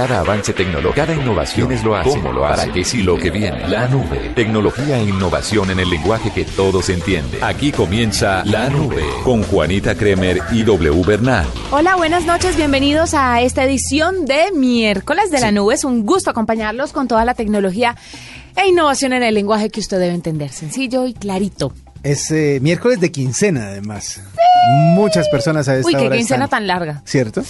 Cada avance tecnológico, cada innovación es lo hace. ¿Cómo lo hace? ¿Para qué sí lo que viene? La nube. Tecnología e innovación en el lenguaje que todos entienden. Aquí comienza La Nube con Juanita Kremer y W Bernal. Hola, buenas noches. Bienvenidos a esta edición de miércoles de La Nube. Es un gusto acompañarlos con toda la tecnología e innovación en el lenguaje que usted debe entender. Sencillo y clarito. Es eh, miércoles de quincena, además. Muchas personas a esta Uy, qué hora quincena están- tan larga. ¿Cierto?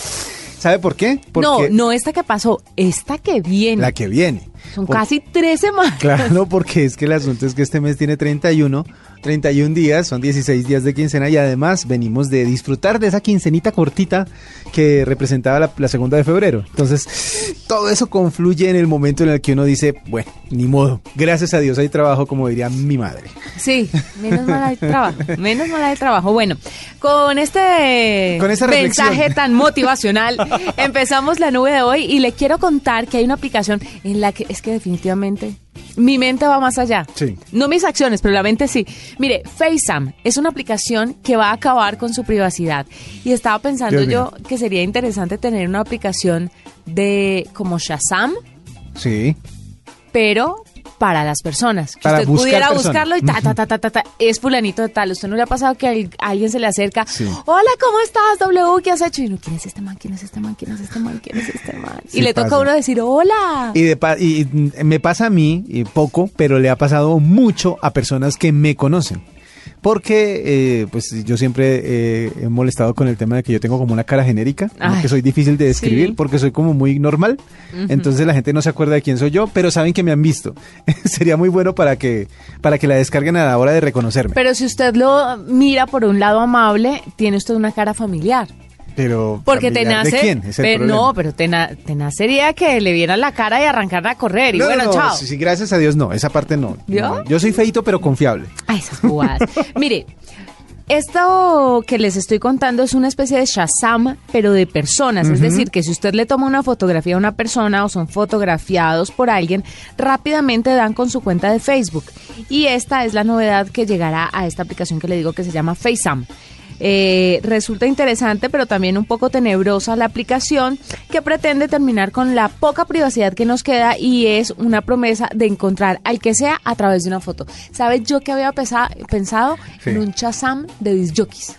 ¿Sabe por qué? No, Porque no esta que pasó, esta que viene. la que viene. Son Por- casi tres semanas. Claro, porque es que el asunto es que este mes tiene 31, 31 días, son 16 días de quincena y además venimos de disfrutar de esa quincenita cortita que representaba la, la segunda de febrero. Entonces, todo eso confluye en el momento en el que uno dice, bueno, ni modo, gracias a Dios hay trabajo, como diría mi madre. Sí, menos mal hay trabajo, menos mal hay trabajo. Bueno, con este Con esa mensaje tan motivacional, empezamos la nube de hoy y le quiero contar que hay una aplicación en la que es que definitivamente mi mente va más allá. Sí. No mis acciones, pero la mente sí. Mire, FaceApp es una aplicación que va a acabar con su privacidad. Y estaba pensando yo que sería interesante tener una aplicación de como Shazam, Sí. pero para las personas. Que Para usted pudiera personas. buscarlo y ta, ta, ta, ta, ta, ta, es fulanito de tal. ¿Usted no le ha pasado que a alguien se le acerca? Sí. Hola, ¿cómo estás, W? ¿Qué has hecho? Y uno, ¿quién es este man? ¿Quién es este man? ¿Quién es este man? ¿Quién es este man? Sí y le toca a uno decir, hola. Y, de pa- y me pasa a mí, y poco, pero le ha pasado mucho a personas que me conocen. Porque eh, pues yo siempre eh, he molestado con el tema de que yo tengo como una cara genérica, Ay, que soy difícil de describir sí. porque soy como muy normal. Entonces la gente no se acuerda de quién soy yo, pero saben que me han visto. Sería muy bueno para que para que la descarguen a la hora de reconocerme. Pero si usted lo mira por un lado amable, tiene usted una cara familiar. Pero Porque te ¿familiar nace. ¿De quién? Es el pero, no, pero te, na- te nacería que le vieran la cara y arrancarla a correr. Y No, no, bueno, no, chao. sí, sí, gracias a Dios no, esa parte no. Yo soy feito pero confiable. Ay, esas jugadas. Mire, esto que les estoy contando es una especie de Shazam, pero de personas. Es decir, que si usted le toma una fotografía a una persona o son fotografiados por alguien, rápidamente dan con su cuenta de Facebook. Y esta es la novedad que llegará a esta aplicación que le digo que se llama FaceApp. Eh, resulta interesante, pero también un poco tenebrosa la aplicación que pretende terminar con la poca privacidad que nos queda y es una promesa de encontrar al que sea a través de una foto. ¿Sabes yo que había pensado Sí. en un chazam de disjockeys?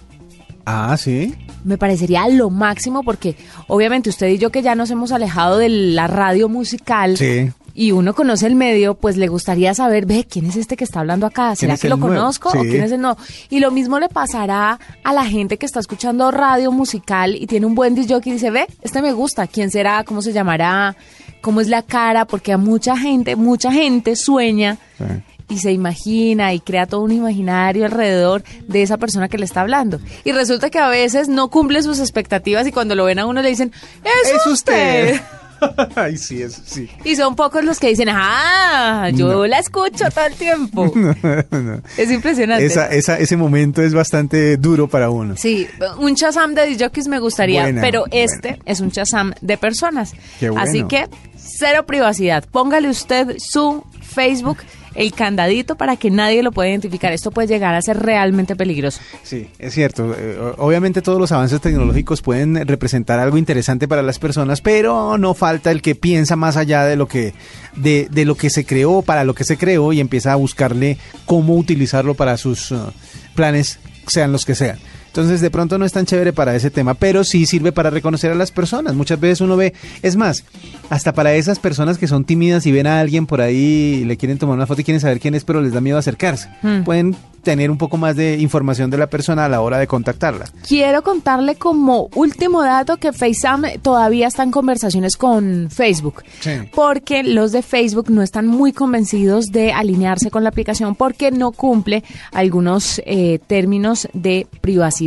Ah, sí. Me parecería lo máximo porque obviamente usted y yo que ya nos hemos alejado de la radio musical Sí. Y uno conoce el medio, pues le gustaría saber, ve, ¿quién es este que está hablando acá? ¿Será que lo nuevo? conozco o quién es el no? Y lo mismo le pasará a la gente que está escuchando radio musical y tiene un buen disc jockey y dice, ve, este me gusta, ¿quién será? ¿Cómo se llamará? ¿Cómo es la cara? Porque a mucha gente, mucha gente sueña Sí. y se imagina y crea todo un imaginario alrededor de esa persona que le está hablando. Y resulta que a veces no cumple sus expectativas y cuando lo ven a uno le dicen, es, Es usted. usted. Ay, sí, eso sí. Y son pocos los que dicen, ah, yo No. la escucho todo el tiempo. Es impresionante. Esa, esa, ese momento es bastante duro para uno. Sí, un chazam de disjockeys me gustaría, Buena, pero este es un chazam de personas. Qué bueno. Así que cero privacidad. Póngale usted su Facebook, el candadito para que nadie lo pueda identificar. Esto puede llegar a ser realmente peligroso. Sí, es cierto. Eh, obviamente todos los avances tecnológicos pueden representar algo interesante para las personas, pero no falta el que piensa más allá de lo que de, de lo que se creó, para lo que se creó y empieza a buscarle cómo utilizarlo para sus uh, planes, sean los que sean. Entonces, de pronto no es tan chévere para ese tema, pero sí sirve para reconocer a las personas. Muchas veces uno ve, es más, hasta para esas personas que son tímidas y ven a alguien por ahí y le quieren tomar una foto y quieren saber quién es, pero les da miedo acercarse. Hmm. Pueden tener un poco más de información de la persona a la hora de contactarla. Quiero contarle como último dato que FaceApp todavía está en conversaciones con Facebook. Sí. Porque los de Facebook no están muy convencidos de alinearse con la aplicación porque no cumple algunos eh, términos de privacidad.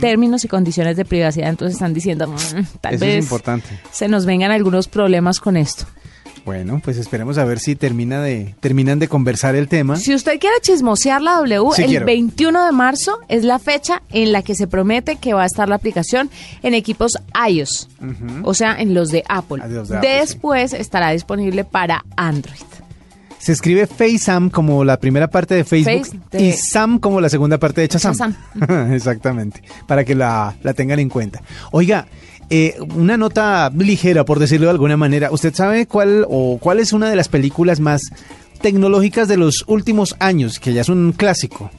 Términos y condiciones de privacidad. Entonces están diciendo, "Mm, tal Eso vez es importante. se nos vengan algunos problemas con esto. Bueno, pues esperemos a ver si termina de, terminan de conversar el tema. Si usted quiere chismosear la W, Sí el quiero. 21 de marzo es la fecha en la que se promete que va a estar la aplicación en equipos iOS, o sea, en los de Apple. Ah, de los de Apple, Después estará disponible para Android. Se escribe FaceAm como la primera parte de Facebook Face de- y Sam como la segunda parte de Chazam. Exactamente, para que la, la tengan en cuenta. Oiga, Eh, una nota ligera, por decirlo de alguna manera. ¿Usted sabe cuál o cuál es una de las películas más tecnológicas de los últimos años, que ya es un clásico?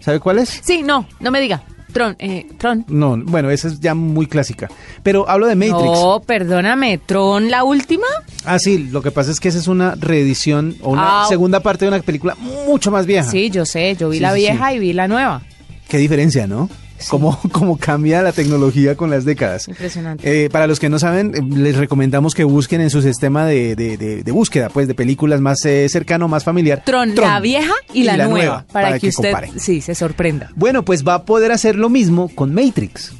¿Sabe cuál es? Sí, no, no me diga. Tron, eh, Tron. No, bueno, esa es ya muy clásica. Pero hablo de Matrix. No, perdóname, Tron, la última. Ah, sí, lo que pasa es que esa es una reedición o una Ah. segunda parte de una película mucho más vieja. Sí, yo sé, yo vi Sí, la sí, vieja sí. y vi la nueva. Qué diferencia, ¿no? Cómo, cómo cambia la tecnología con las décadas. Impresionante. Eh, para los que no saben, eh, les recomendamos que busquen en su sistema de, de- de- de búsqueda, pues, de películas más eh, cercano, más familiar. Tron, la vieja y, la, nueva, para, para que, usted compare. sí se sorprenda. Bueno, pues va a poder hacer lo mismo con Matrix.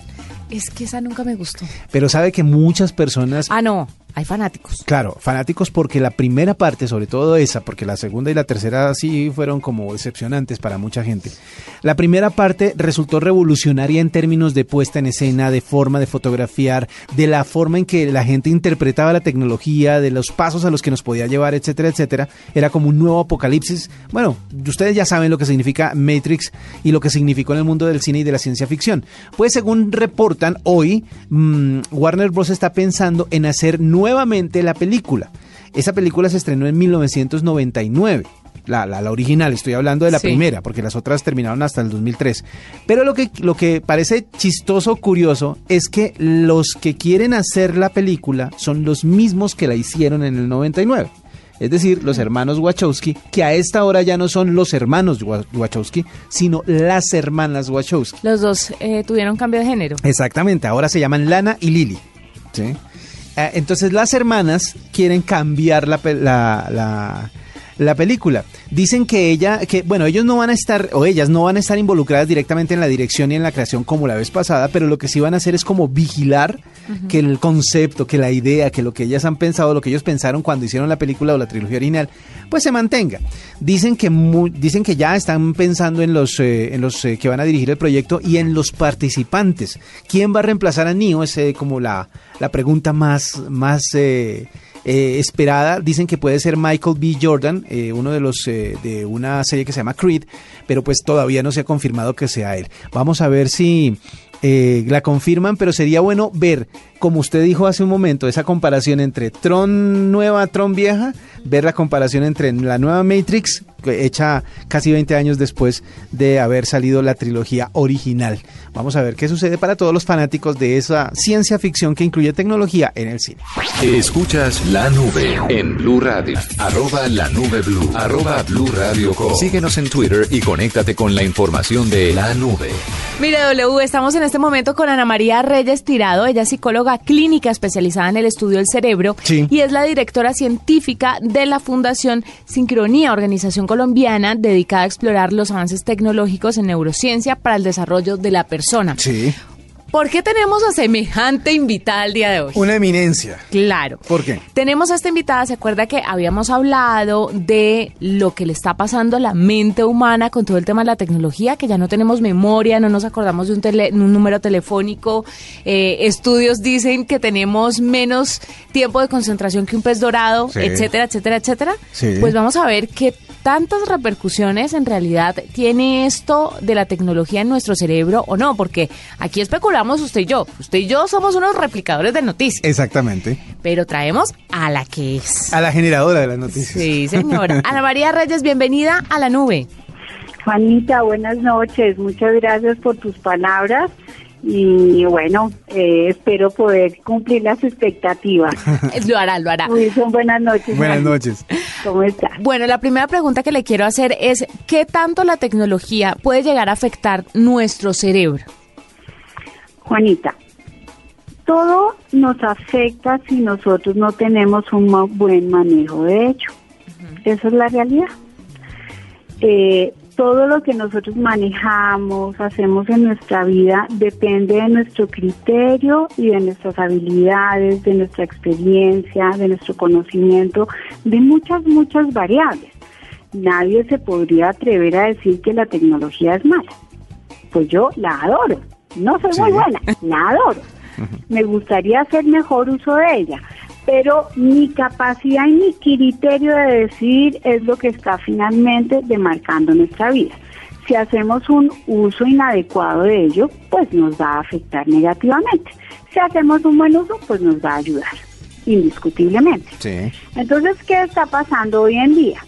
Es que esa nunca me gustó. Pero sabe que muchas personas Ah, no, hay fanáticos. Claro, fanáticos porque la primera parte, sobre todo esa, porque la segunda y la tercera sí fueron como decepcionantes para mucha gente. La primera parte resultó revolucionaria en términos de puesta en escena, de forma de fotografiar, de la forma en que la gente interpretaba la tecnología, de los pasos a los que nos podía llevar, etcétera, etcétera. Era como un nuevo apocalipsis. Bueno, ustedes ya saben lo que significa Matrix y lo que significó en el mundo del cine y de la ciencia ficción. Pues según reportan hoy, mm, Warner Bros. está pensando en hacer nuevamente la película. Esa película se estrenó en 1999. La, la, la original, estoy hablando de la Sí. primera, porque las otras terminaron hasta el 2003. Pero lo que, lo que parece chistoso, curioso, es que los que quieren hacer la película son los mismos que la hicieron en el 99. Es decir, los hermanos Wachowski, que a esta hora ya no son los hermanos Wa- Wachowski, sino las hermanas Wachowski. Los dos eh, tuvieron cambio de género. Exactamente, ahora se llaman Lana y Lily. ¿sí? Eh, Entonces las hermanas quieren cambiar la, la, la- la película. Dicen que ella, que bueno, ellos no van a estar, o ellas no van a estar involucradas directamente en la dirección y en la creación como la vez pasada, pero lo que sí van a hacer es como vigilar que el concepto, que la idea, que lo que ellas han pensado, lo que ellos pensaron cuando hicieron la película o la trilogía original, pues se mantenga. Dicen que dicen que ya están pensando en los eh, en los eh, que van a dirigir el proyecto y en los participantes. ¿Quién va a reemplazar a Neo? Es eh, como la, la pregunta más más eh, esperada. Dicen que puede ser Michael B. Jordan, eh, uno de los eh, de una serie que se llama Creed, pero pues todavía no se ha confirmado que sea él. Vamos a ver si eh, la confirman, pero sería bueno ver, como usted dijo hace un momento, esa comparación entre Tron nueva, Tron vieja, ver la comparación entre la nueva Matrix, hecha casi 20 años después de haber salido la trilogía original. Vamos a ver qué sucede para todos los fanáticos de esa ciencia ficción que incluye tecnología en el cine. Escuchas la nube en Blue Radio. Arroba la nube blue. Arroba Blue Radio Co. Síguenos en Twitter y conéctate con la información de la nube. Mire, W, estamos en este momento con Ana María Reyes Tirado. Ella es psicóloga clínica especializada en el estudio del cerebro Sí. y es la directora científica de la Fundación Sincronía, organización colombiana dedicada a explorar los avances tecnológicos en neurociencia para el desarrollo de la persona. Sí. ¿Por qué tenemos a semejante invitada el día de hoy? Una eminencia. Claro. ¿Por qué? Tenemos a esta invitada, se acuerda que habíamos hablado de lo que le está pasando a la mente humana con todo el tema de la tecnología, que ya no tenemos memoria, no nos acordamos de un, tele- un número telefónico, eh, estudios dicen que tenemos menos tiempo de concentración que un pez dorado, Sí. etcétera, etcétera, etcétera. Sí. Pues vamos a ver qué tantas repercusiones en realidad tiene esto de la tecnología en nuestro cerebro o no, porque aquí especulamos usted y yo, usted y yo somos unos replicadores de noticias Exactamente. pero traemos a la que es. A la generadora de las noticias. Sí, señora. Ana María Reyes, bienvenida a la nube. Juanita, buenas noches. Muchas gracias por tus palabras. Y bueno, eh, espero poder cumplir las expectativas. Lo hará, lo hará. Wilson, buenas noches. Buenas noches. ¿Cómo estás? Bueno, la primera pregunta que le quiero hacer es, ¿qué tanto la tecnología puede llegar a afectar nuestro cerebro? Juanita, todo nos afecta si nosotros no tenemos un buen manejo de hecho. Esa es la realidad. Eh, todo lo que nosotros manejamos, hacemos en nuestra vida, depende de nuestro criterio y de nuestras habilidades, de nuestra experiencia, de nuestro conocimiento, de muchas, muchas variables. Nadie se podría atrever a decir que la tecnología es mala. Pues yo la adoro. No soy muy buena, la adoro. Me gustaría hacer mejor uso de ella, pero mi capacidad y mi criterio de decidir es lo que está finalmente demarcando nuestra vida. Si hacemos un uso inadecuado de ello, pues nos va a afectar negativamente. Si hacemos un buen uso, pues nos va a ayudar, indiscutiblemente. Sí. Entonces, ¿qué está pasando hoy en día?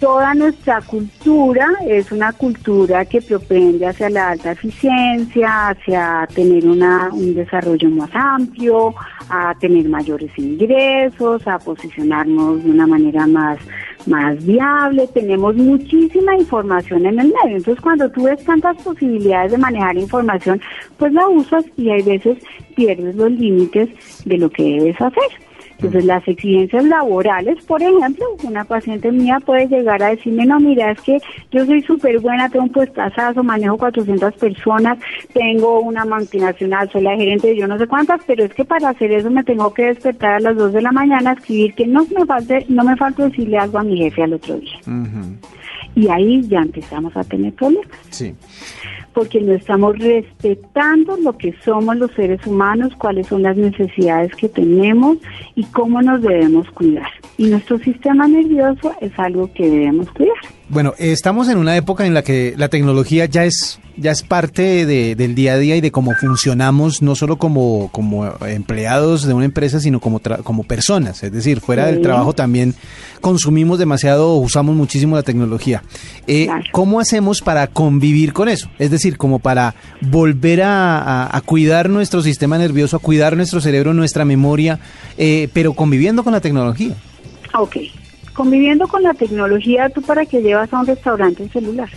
Toda nuestra cultura es una cultura que propende hacia la alta eficiencia, hacia tener una, un desarrollo más amplio, a tener mayores ingresos, a posicionarnos de una manera más, más viable. Tenemos muchísima información en el medio. Entonces, cuando tú ves tantas posibilidades de manejar información, pues la usas y hay veces pierdes los límites de lo que debes hacer. Entonces, las exigencias laborales, por ejemplo, una paciente mía puede llegar a decirme, no, mira, es que yo soy súper buena, tengo un puestazazo, manejo 400 personas, tengo una multinacional, soy la gerente de yo no sé cuántas, pero es que para hacer eso me tengo que despertar a las 2 de la mañana, escribir que no me falte, no me falta decirle algo a mi jefe al otro día. Y ahí ya empezamos a tener problemas Sí. Porque no estamos respetando lo que somos los seres humanos, cuáles son las necesidades que tenemos y cómo nos debemos cuidar. Y nuestro sistema nervioso es algo que debemos cuidar. Bueno, estamos en una época en la que la tecnología ya es ya es parte de- del día a día y de cómo funcionamos, no solo como, como empleados de una empresa, sino como, tra- como personas. Es decir, fuera del trabajo también consumimos demasiado, usamos muchísimo la tecnología. Eh, Claro. ¿Cómo hacemos para convivir con eso? Es decir, como para volver a, a- a cuidar nuestro sistema nervioso, a cuidar nuestro cerebro, nuestra memoria, eh, pero conviviendo con la tecnología. Ok. Conviviendo con la tecnología, ¿tú para qué llevas a un restaurante el celular?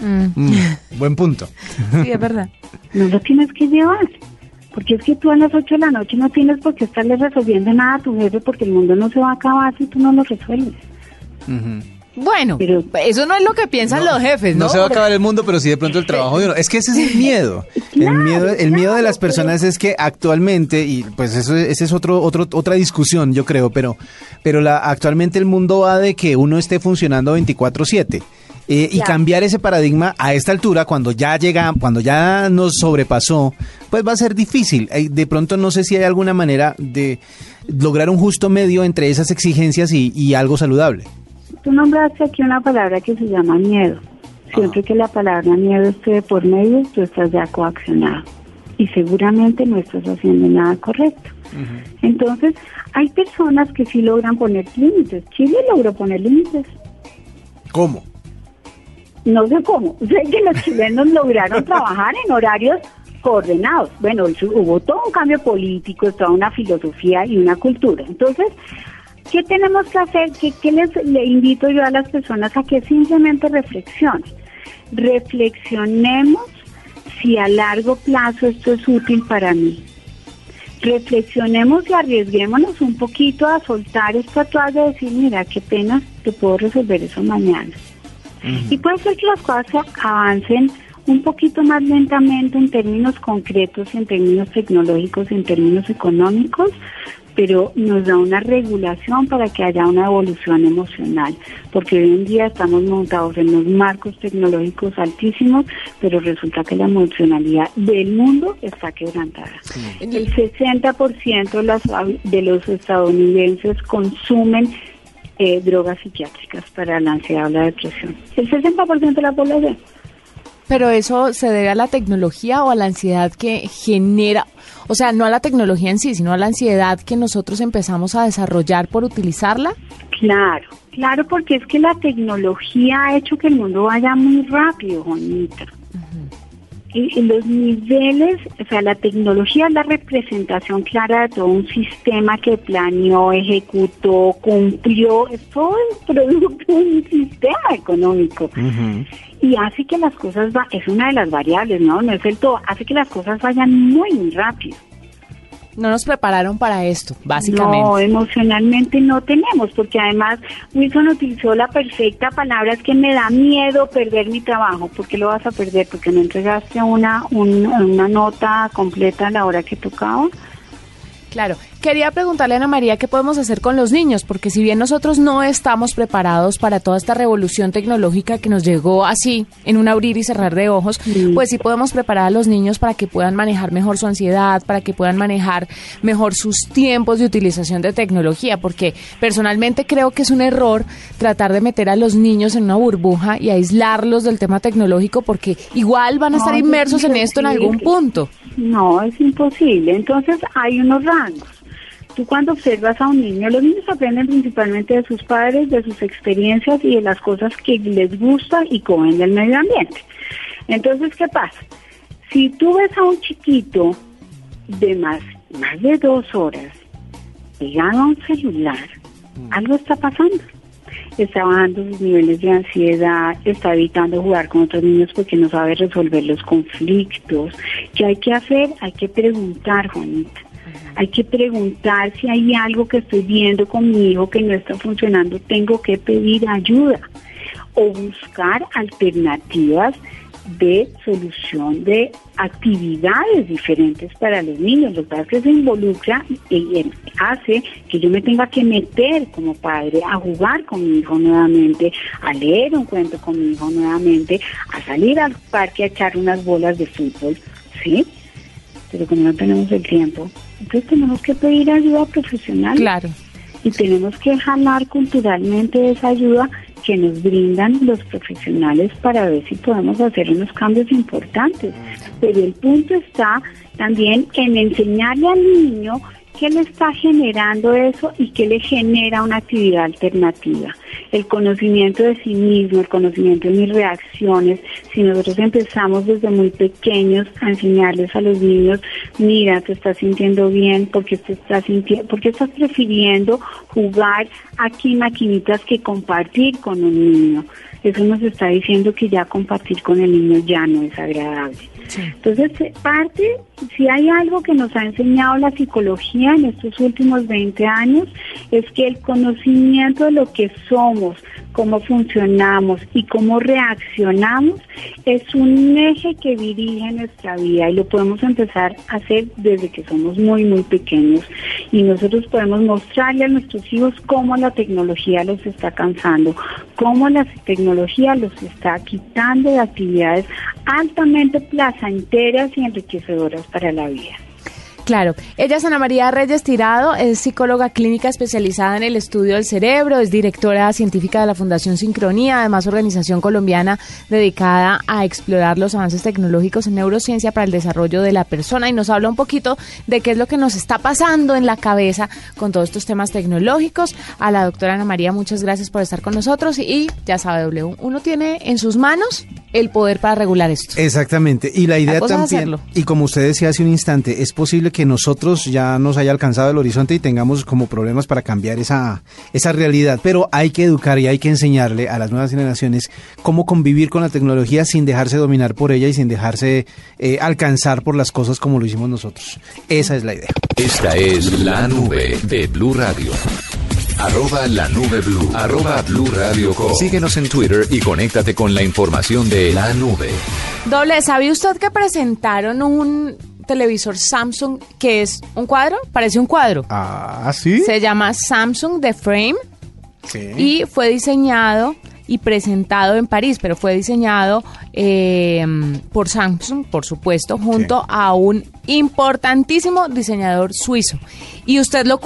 Mm, Mm, buen punto. sí, es verdad. No lo tienes que llevar. Porque es que tú a las 8 de la noche no tienes por qué estarle resolviendo nada a tu jefe porque el mundo no se va a acabar si tú no lo resuelves. Ujú. Bueno, Pero- eso no es lo que piensan los jefes, ¿no? No se va a acabar el mundo, pero sí de pronto el trabajo de uno. Es que ese es el miedo. el miedo, el miedo de las personas es que actualmente, y pues eso, ese es otro, otro, otra discusión, yo creo, pero, pero la, actualmente el mundo va de que uno esté funcionando 24-7. Eh, y cambiar ese paradigma a esta altura, cuando ya llega, cuando ya nos sobrepasó, pues va a ser difícil. Eh, De pronto no sé si hay alguna manera de lograr un justo medio entre esas exigencias y, y algo saludable. Tú nombraste aquí una palabra que se llama miedo. Siempre que la palabra miedo esté de por medio, tú estás ya coaccionado. Y seguramente no estás haciendo nada correcto. Entonces, hay personas que sí logran poner límites. Chile logró poner límites. ¿Cómo? No sé cómo. Sé que los chilenos lograron trabajar en horarios coordenados. Bueno, hubo todo un cambio político, toda una filosofía y una cultura. Entonces, ¿qué tenemos que hacer? ¿Qué, qué les le invito yo a las personas a que simplemente reflexionen? Reflexionemos si a largo plazo esto es útil para mí. Reflexionemos y arriesguémonos un poquito a soltar esta toalla y decir, mira, qué pena, te puedo resolver eso mañana. Y puede ser que las cosas avancen un poquito más lentamente en términos concretos, en términos tecnológicos, en términos económicos, pero nos da una regulación para que haya una evolución emocional, porque hoy en día estamos montados en los marcos tecnológicos altísimos, pero resulta que la emocionalidad del mundo está quebrantada. El 60% de, las, de los estadounidenses consumen eh, drogas psiquiátricas para la ansiedad o la depresión. El 60% de la población. Pero eso se debe a la tecnología o a la ansiedad que genera, o sea, no a la tecnología en sí, sino a la ansiedad que nosotros empezamos a desarrollar por utilizarla. Claro, claro, porque es que la tecnología ha hecho que el mundo vaya muy rápido, Juanita. Y, y los niveles, o sea, la tecnología es la representación clara de todo un sistema que planeó, ejecutó, cumplió, es todo el producto de un sistema económico. Y hace que las cosas, va, es una de las variables, ¿no? No es el todo, hace que las cosas vayan muy rápido. No nos prepararon para esto, básicamente. No, emocionalmente no tenemos, porque además Wilson utilizó la perfecta palabra, es que me da miedo perder mi trabajo. ¿Por qué lo vas a perder? Porque no entregaste una, un- una nota completa a la hora que tocaba. Claro, quería preguntarle a Ana María qué podemos hacer con los niños, porque si bien nosotros no estamos preparados para toda esta revolución tecnológica que nos llegó así, en un abrir y cerrar de ojos, pues sí podemos preparar a los niños para que puedan manejar mejor su ansiedad, para que puedan manejar mejor sus tiempos de utilización de tecnología, porque personalmente creo que es un error tratar de meter a los niños en una burbuja y aislarlos del tema tecnológico, porque igual van a estar inmersos en esto en algún punto. No, es imposible. Entonces hay unos rangos. Tú cuando observas a un niño, los niños aprenden principalmente de sus padres, de sus experiencias y de las cosas que les gustan y comen del medio ambiente. Entonces, ¿qué pasa? Si tú ves a un chiquito de más, más de dos horas pegado a un celular, algo está pasando está bajando sus niveles de ansiedad, está evitando jugar con otros niños porque no sabe resolver los conflictos. ¿Qué hay que hacer? Hay que preguntar, Juanita. Hay que preguntar si hay algo que estoy viendo con mi hijo que no está funcionando. Tengo que pedir ayuda o buscar alternativas de solución de actividades diferentes para los niños. Lo que que se involucra y, hace que yo me tenga que meter como padre a jugar con mi hijo nuevamente, a leer un cuento con mi hijo nuevamente, a salir al parque a echar unas bolas de fútbol, ¿sí? Pero como no tenemos el tiempo, entonces tenemos que pedir ayuda profesional. Claro. Y tenemos que jalar culturalmente esa ayuda que nos brindan los profesionales para ver si podemos hacer unos cambios importantes. Pero el punto está también en enseñarle al niño qué le está generando eso y qué le genera una actividad alternativa. El conocimiento de sí mismo, el conocimiento de mis reacciones. Si nosotros empezamos desde muy pequeños a enseñarles a los niños, mira, te estás sintiendo bien, porque te estás sintiendo, porque estás prefiriendo jugar aquí maquinitas que compartir con un niño. Eso nos está diciendo que ya compartir con el niño ya no es agradable. Entonces, eh, parte, si hay algo que nos ha enseñado la psicología en estos últimos 20 años, es que el conocimiento de lo que somos, cómo funcionamos y cómo reaccionamos es un eje que dirige nuestra vida y lo podemos empezar a hacer desde que somos muy, muy pequeños. Y nosotros podemos mostrarle a nuestros hijos cómo la tecnología los está cansando, cómo la tecnología los está quitando de actividades altamente placenteras y enriquecedoras para la vida. Claro, ella es Ana María Reyes Tirado, es psicóloga clínica especializada en el estudio del cerebro, es directora científica de la Fundación Sincronía, además organización colombiana dedicada a explorar los avances tecnológicos en neurociencia para el desarrollo de la persona y nos habla un poquito de qué es lo que nos está pasando en la cabeza con todos estos temas tecnológicos. A la doctora Ana María, muchas gracias por estar con nosotros y ya sabe, W, uno tiene en sus manos el poder para regular esto. Exactamente, y la idea también, y como usted decía hace un instante, es posible que que nosotros ya nos haya alcanzado el horizonte y tengamos como problemas para cambiar esa, esa realidad. Pero hay que educar y hay que enseñarle a las nuevas generaciones cómo convivir con la tecnología sin dejarse dominar por ella y sin dejarse eh, alcanzar por las cosas como lo hicimos nosotros. Esa es la idea. Esta es la nube de Blue Radio. Arroba la nube blue. Arroba blue radio Síguenos en Twitter y conéctate con la información de la nube. Doble, ¿sabe usted que presentaron un televisor Samsung que es un cuadro, parece un cuadro. Ah, sí. Se llama Samsung The Frame. Sí. Y fue diseñado y presentado en París, pero fue diseñado eh, por Samsung, por supuesto, junto a un importantísimo diseñador suizo. Y usted lo,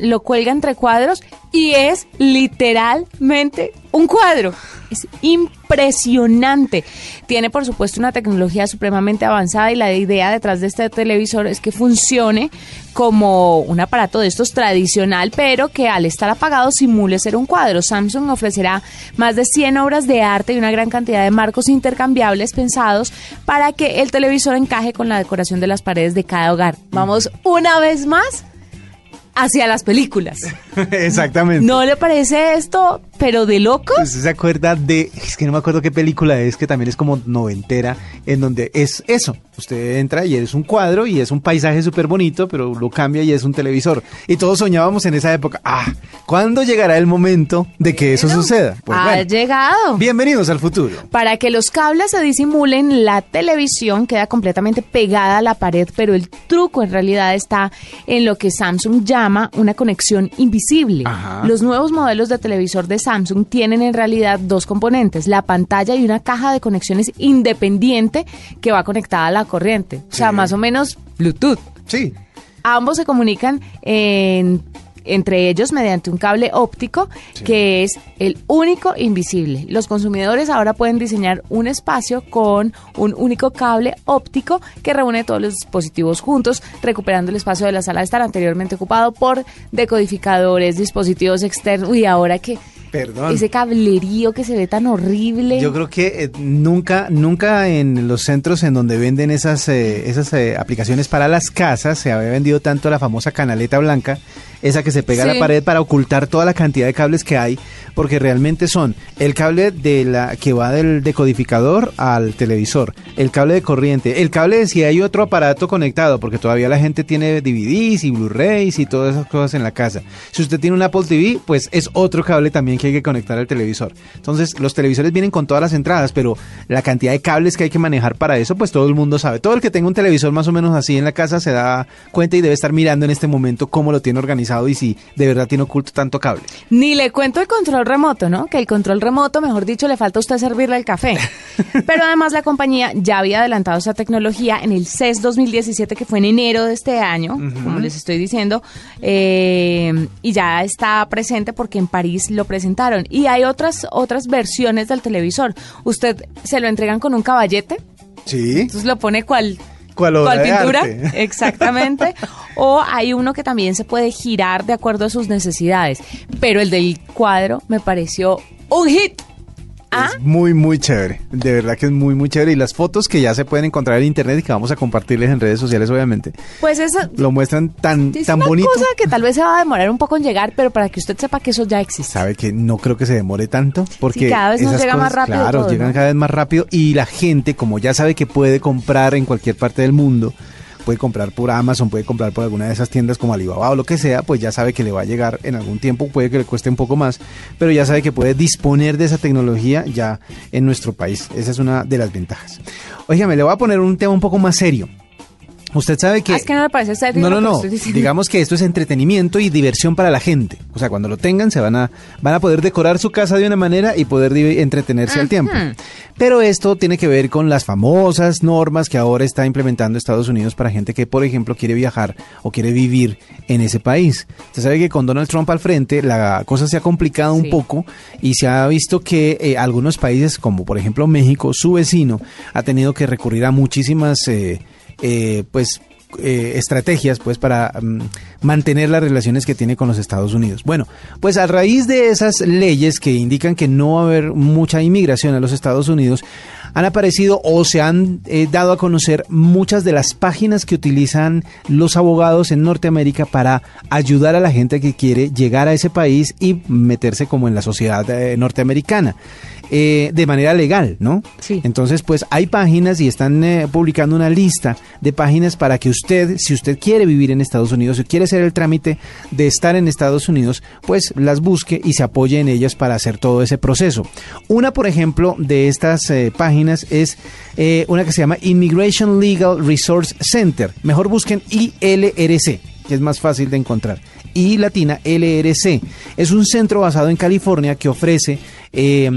lo cuelga entre cuadros y es literalmente un cuadro. Es impresionante. Tiene, por supuesto, una tecnología supremamente avanzada y la idea detrás de este televisor es que funcione como un aparato de estos tradicional, pero que al estar apagado simule ser un cuadro. Samsung ofrecerá más de 100 obras de arte y una gran cantidad de marcos intercambiables pensados para que el televisor encaje con la decoración de las paredes de cada hogar. Vamos una vez más hacia las películas. Exactamente. ¿No le parece esto pero de locos. ¿Usted se acuerda de, es que no me acuerdo qué película es, que también es como noventera, en donde es eso, usted entra y es un cuadro y es un paisaje súper bonito, pero lo cambia y es un televisor. Y todos soñábamos en esa época, ah, ¿cuándo llegará el momento de que eso suceda? Pues ha llegado. Bienvenidos al futuro. Para que los cables se disimulen, la televisión queda completamente pegada a la pared, pero el truco en realidad está en lo que Samsung llama una conexión invisible. Los nuevos modelos de televisor de Samsung tienen en realidad dos componentes, la pantalla y una caja de conexiones independiente que va conectada a la corriente. O sea, más o menos Bluetooth. Sí. Ambos se comunican en entre ellos mediante un cable óptico que es el único invisible. Los consumidores ahora pueden diseñar un espacio con un único cable óptico que reúne todos los dispositivos juntos, recuperando el espacio de la sala de estar anteriormente ocupado por decodificadores, dispositivos externos. y ahora que Perdón. Ese cablerío que se ve tan horrible. Yo creo que eh, nunca, nunca en los centros en donde venden esas, eh, esas eh, aplicaciones para las casas se había vendido tanto la famosa canaleta blanca esa que se pega a la pared para ocultar toda la cantidad de cables que hay, porque realmente son el cable de la que va del decodificador al televisor, el cable de corriente, el cable de si hay otro aparato conectado, porque todavía la gente tiene DVDs y Blu-rays y todas esas cosas en la casa. Si usted tiene un Apple TV, pues es otro cable también que hay que conectar al televisor. Entonces, los televisores vienen con todas las entradas, pero la cantidad de cables que hay que manejar para eso, pues todo el mundo sabe. Todo el que tenga un televisor más o menos así en la casa se da cuenta y debe estar mirando en este momento cómo lo tiene organizado y si de verdad tiene oculto tanto cable. Ni le cuento el control remoto, ¿no? Que el control remoto, mejor dicho, le falta a usted servirle el café. Pero además la compañía ya había adelantado esa tecnología en el CES 2017, que fue en enero de este año, como les estoy diciendo, eh, y ya está presente porque en París lo presentaron. Y hay otras, otras versiones del televisor. Usted se lo entregan con un caballete. Sí. Entonces lo pone cual ¿Cuál, pintura? Exactamente. o hay uno que también se puede girar de acuerdo a sus necesidades. Pero el del cuadro me pareció un hit. ¿Ah? Es muy, muy chévere. De verdad que es muy, muy chévere. Y las fotos que ya se pueden encontrar en internet y que vamos a compartirles en redes sociales, obviamente. Pues eso. Lo muestran tan, es tan una cosa que tal vez se va a demorar un poco en llegar, pero para que usted sepa que eso ya existe. Sabe que no creo que se demore tanto. Porque cada vez nos llega más rápido. Claro, llegan cada vez más rápido. Y la gente, como ya sabe que puede comprar en cualquier parte del mundo puede comprar por Amazon, puede comprar por alguna de esas tiendas como Alibaba o lo que sea, pues ya sabe que le va a llegar en algún tiempo, puede que le cueste un poco más, pero ya sabe que puede disponer de esa tecnología ya en nuestro país. Esa es una de las ventajas. Óigame, le voy a poner un tema un poco más serio. Usted sabe que... Ah, es que no le parece No, no, no. Digamos que esto es entretenimiento y diversión para la gente. O sea, cuando lo tengan se van a, van a poder decorar su casa de una manera y poder entretenerse al tiempo. Pero esto tiene que ver con las famosas normas que ahora está implementando Estados Unidos para gente que, por ejemplo, quiere viajar o quiere vivir en ese país. Usted sabe que con Donald Trump al frente la cosa se ha complicado un poco y se ha visto que eh, algunos países, como por ejemplo México, su vecino, ha tenido que recurrir a muchísimas... Eh, eh, pues eh, estrategias pues para mm, mantener las relaciones que tiene con los Estados Unidos. Bueno, pues a raíz de esas leyes que indican que no va a haber mucha inmigración a los Estados Unidos, han aparecido o se han eh, dado a conocer muchas de las páginas que utilizan los abogados en Norteamérica para ayudar a la gente que quiere llegar a ese país y meterse como en la sociedad norteamericana. Eh, de manera legal, ¿no? Sí. Entonces, pues hay páginas y están eh, publicando una lista de páginas para que usted, si usted quiere vivir en Estados Unidos, si quiere hacer el trámite de estar en Estados Unidos, pues las busque y se apoye en ellas para hacer todo ese proceso. Una, por ejemplo, de estas eh, páginas es una que se llama Immigration Legal Resource Center. Mejor busquen ILRC, que es más fácil de encontrar. I latina LRC. Es un centro basado en California que ofrece eh,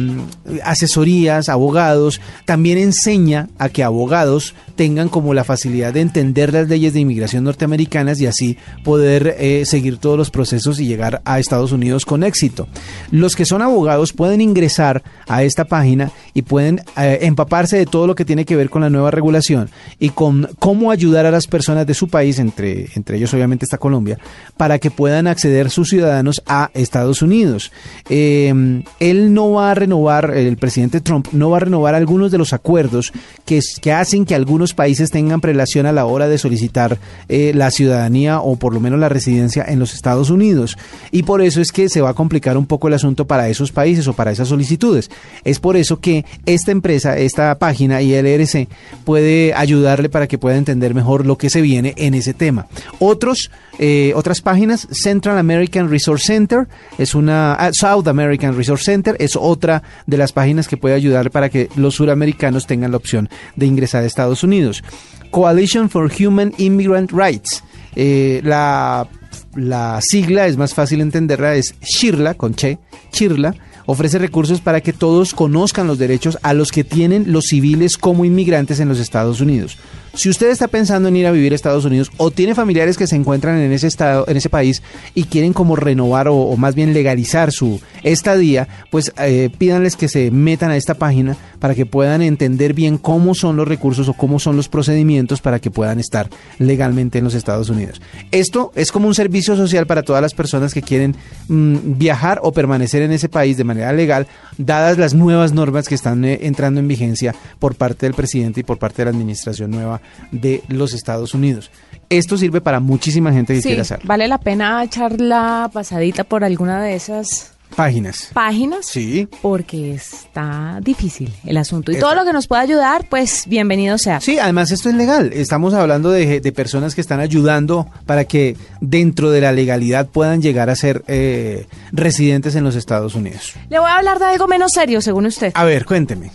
asesorías, abogados, también enseña a que abogados tengan como la facilidad de entender las leyes de inmigración norteamericanas y así poder eh, seguir todos los procesos y llegar a Estados Unidos con éxito. Los que son abogados pueden ingresar a esta página y pueden eh, empaparse de todo lo que tiene que ver con la nueva regulación y con cómo ayudar a las personas de su país, entre, entre ellos obviamente está Colombia, para que puedan acceder sus ciudadanos a Estados Unidos. él no va a renovar, el presidente Trump no va a renovar algunos de los acuerdos que, hacen que algunos países tengan prelación a la hora de solicitar eh, la ciudadanía o por lo menos la residencia en los Estados Unidos. Y por eso es que se va a complicar un poco el asunto para esos países o para esas solicitudes. Es por eso que esta empresa, esta página ILRC puede ayudarle para que pueda entender mejor lo que se viene en ese tema. Otros, eh, otras páginas, Central American Resource Center, es una, ah, South American Resource Center, es otra de las páginas que puede ayudar para que los suramericanos tengan la opción de ingresar a Estados Unidos. Coalition for Human Immigrant Rights. Eh, la, la sigla es más fácil entenderla, es Shirla, con Che, Shirla ofrece recursos para que todos conozcan los derechos a los que tienen los civiles como inmigrantes en los Estados Unidos. Si usted está pensando en ir a vivir a Estados Unidos o tiene familiares que se encuentran en ese estado, en ese país y quieren como renovar o, más bien legalizar su estadía, pues eh, pídanles que se metan a esta página para que puedan entender bien cómo son los recursos o cómo son los procedimientos para que puedan estar legalmente en los Estados Unidos. Esto es como un servicio social para todas las personas que quieren mm, viajar o permanecer en ese país de manera legal, dadas las nuevas normas que están eh, entrando en vigencia por parte del presidente y por parte de la administración nueva de los Estados Unidos. Esto sirve para muchísima gente que hacerlo. Vale la pena echar la pasadita por alguna de esas páginas. Páginas. Sí. Porque está difícil el asunto. Y todo lo que nos pueda ayudar, pues bienvenido sea. Sí, además esto es legal. Estamos hablando de, personas que están ayudando para que dentro de la legalidad puedan llegar a ser eh, residentes en los Estados Unidos. Le voy a hablar de algo menos serio, según usted. A ver, cuénteme.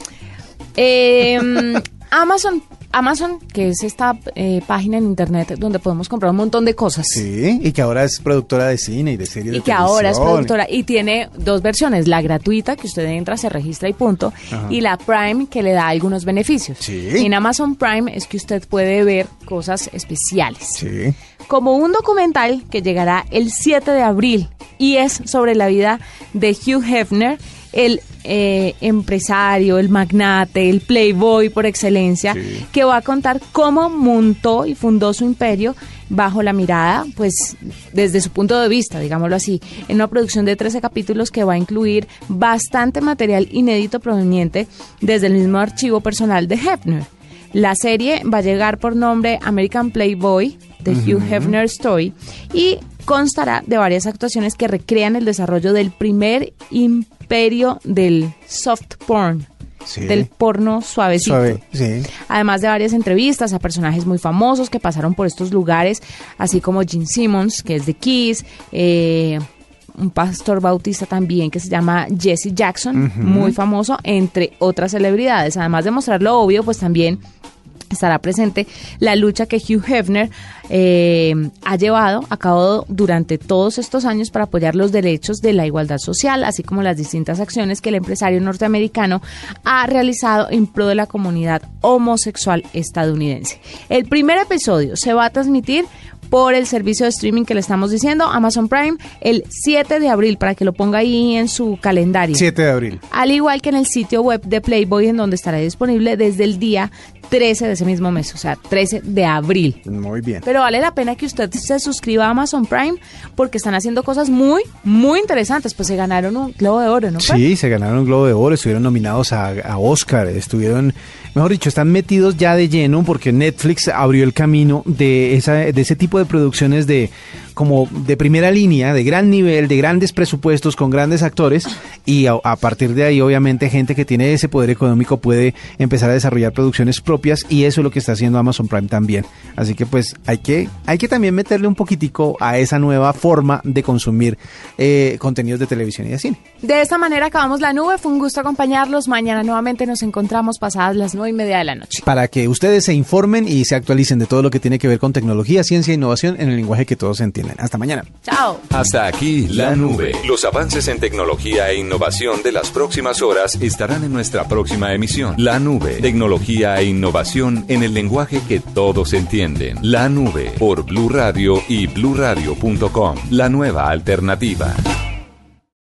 Eh, Amazon Amazon, que es esta eh, página en internet donde podemos comprar un montón de cosas. Sí, y que ahora es productora de cine y de series y que ahora es productora y tiene dos versiones, la gratuita que usted entra, se registra y punto, y la Prime que le da algunos beneficios. Sí. En Amazon Prime es que usted puede ver cosas especiales. Sí. Como un documental que llegará el 7 de abril y es sobre la vida de Hugh Hefner, el eh, empresario, el magnate, el playboy por excelencia, que va a contar cómo montó y fundó su imperio bajo la mirada, pues desde su punto de vista, digámoslo así, en una producción de 13 capítulos que va a incluir bastante material inédito proveniente desde el mismo archivo personal de Hefner. La serie va a llegar por nombre American Playboy, The Hugh Hefner Story, y constará de varias actuaciones que recrean el desarrollo del primer imperio del soft porn. del porno suavecito. Además de varias entrevistas a personajes muy famosos que pasaron por estos lugares, así como Gene Simmons, que es de Kiss, eh, un pastor bautista también que se llama Jesse Jackson, muy famoso, entre otras celebridades. Además de mostrar lo obvio, pues también estará presente la lucha que Hugh Hefner eh, ha llevado a cabo durante todos estos años para apoyar los derechos de la igualdad social, así como las distintas acciones que el empresario norteamericano ha realizado en pro de la comunidad homosexual estadounidense. El primer episodio se va a transmitir por el servicio de streaming que le estamos diciendo, Amazon Prime, el 7 de abril, para que lo ponga ahí en su calendario. 7 de abril. Al igual que en el sitio web de Playboy, en donde estará disponible desde el día 13 de ese mismo mes, o sea, 13 de abril. Muy bien. Pero vale la pena que usted se suscriba a Amazon Prime porque están haciendo cosas muy, muy interesantes. Pues se ganaron un Globo de Oro, ¿no? Sí, se ganaron un Globo de Oro, estuvieron nominados a, a Oscar, estuvieron, mejor dicho, están metidos ya de lleno porque Netflix abrió el camino de, ese tipo de producciones de como de primera línea, de gran nivel, de grandes presupuestos, con grandes actores, y a, partir de ahí, obviamente, gente que tiene ese poder económico puede empezar a desarrollar producciones propias, y eso es lo que está haciendo Amazon Prime también. Así que pues hay que, hay que también meterle un poquitico a esa nueva forma de consumir eh, contenidos de televisión y de cine. De esta manera acabamos la nube, fue un gusto acompañarlos. Mañana nuevamente nos encontramos pasadas las nueve y media de la noche. Para que ustedes se informen y se actualicen de todo lo que tiene que ver con tecnología, ciencia e innovación en el lenguaje que todos entienden. Hasta mañana. Chao. Hasta aquí la nube. Los avances en tecnología e innovación de las próximas horas estarán en nuestra próxima emisión. La nube. Tecnología e innovación en el lenguaje que todos entienden. La nube por Blue Radio y bluradio.com. La nueva alternativa.